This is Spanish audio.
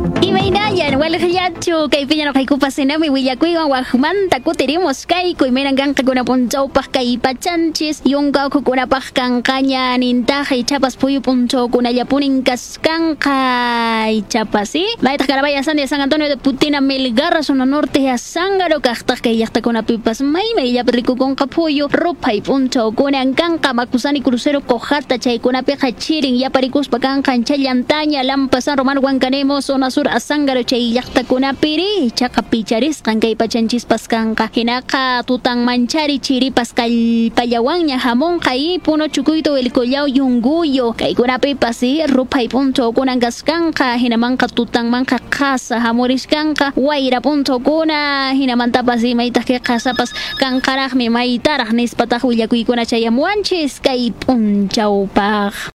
Imaynayan, walhallachu, kay piñano kay kupasinami, willakuywan wajmanta kutiremos kayku, imiran kanka kuna punchawpaj kay pachanchis, yunka kukunapaj kankaña nintaje, chapas puyu punchaw kunallapunin kaskanka, chapas, ¿sí? Maytaj karabaya sandia San Antonio de Putina, Melgarra, zona norte, a Zángaro, kajtaj kay llaqtakunapipas mayma, illapirikukunqa puyu, rupay punchaw kunan kanka, makusani crucero kojata, chaykunapiqa chirin, yaparikuspa kankan, chayantaña, lampa San Román, Huancanemo, zona sur, a Zángaro, chay llaqtakunapiri, chaqa picharisqan kay pachanchispas kanqa, hinaqa tutan manchari chiripas kallpallawanña hamunqa y puno chukuyto el collao yunguyo, kaykunapipas sí, rupay punchaw kunan kaskanqa, hinamanqa tutanmanqa qasa hamurishkanqa, wayra punchaw kuna, hinamantapas imaytaj kay qasapas kanqaraqmi maytaraq nispataj willakuykuna chayamuanchis kay punchawpaq.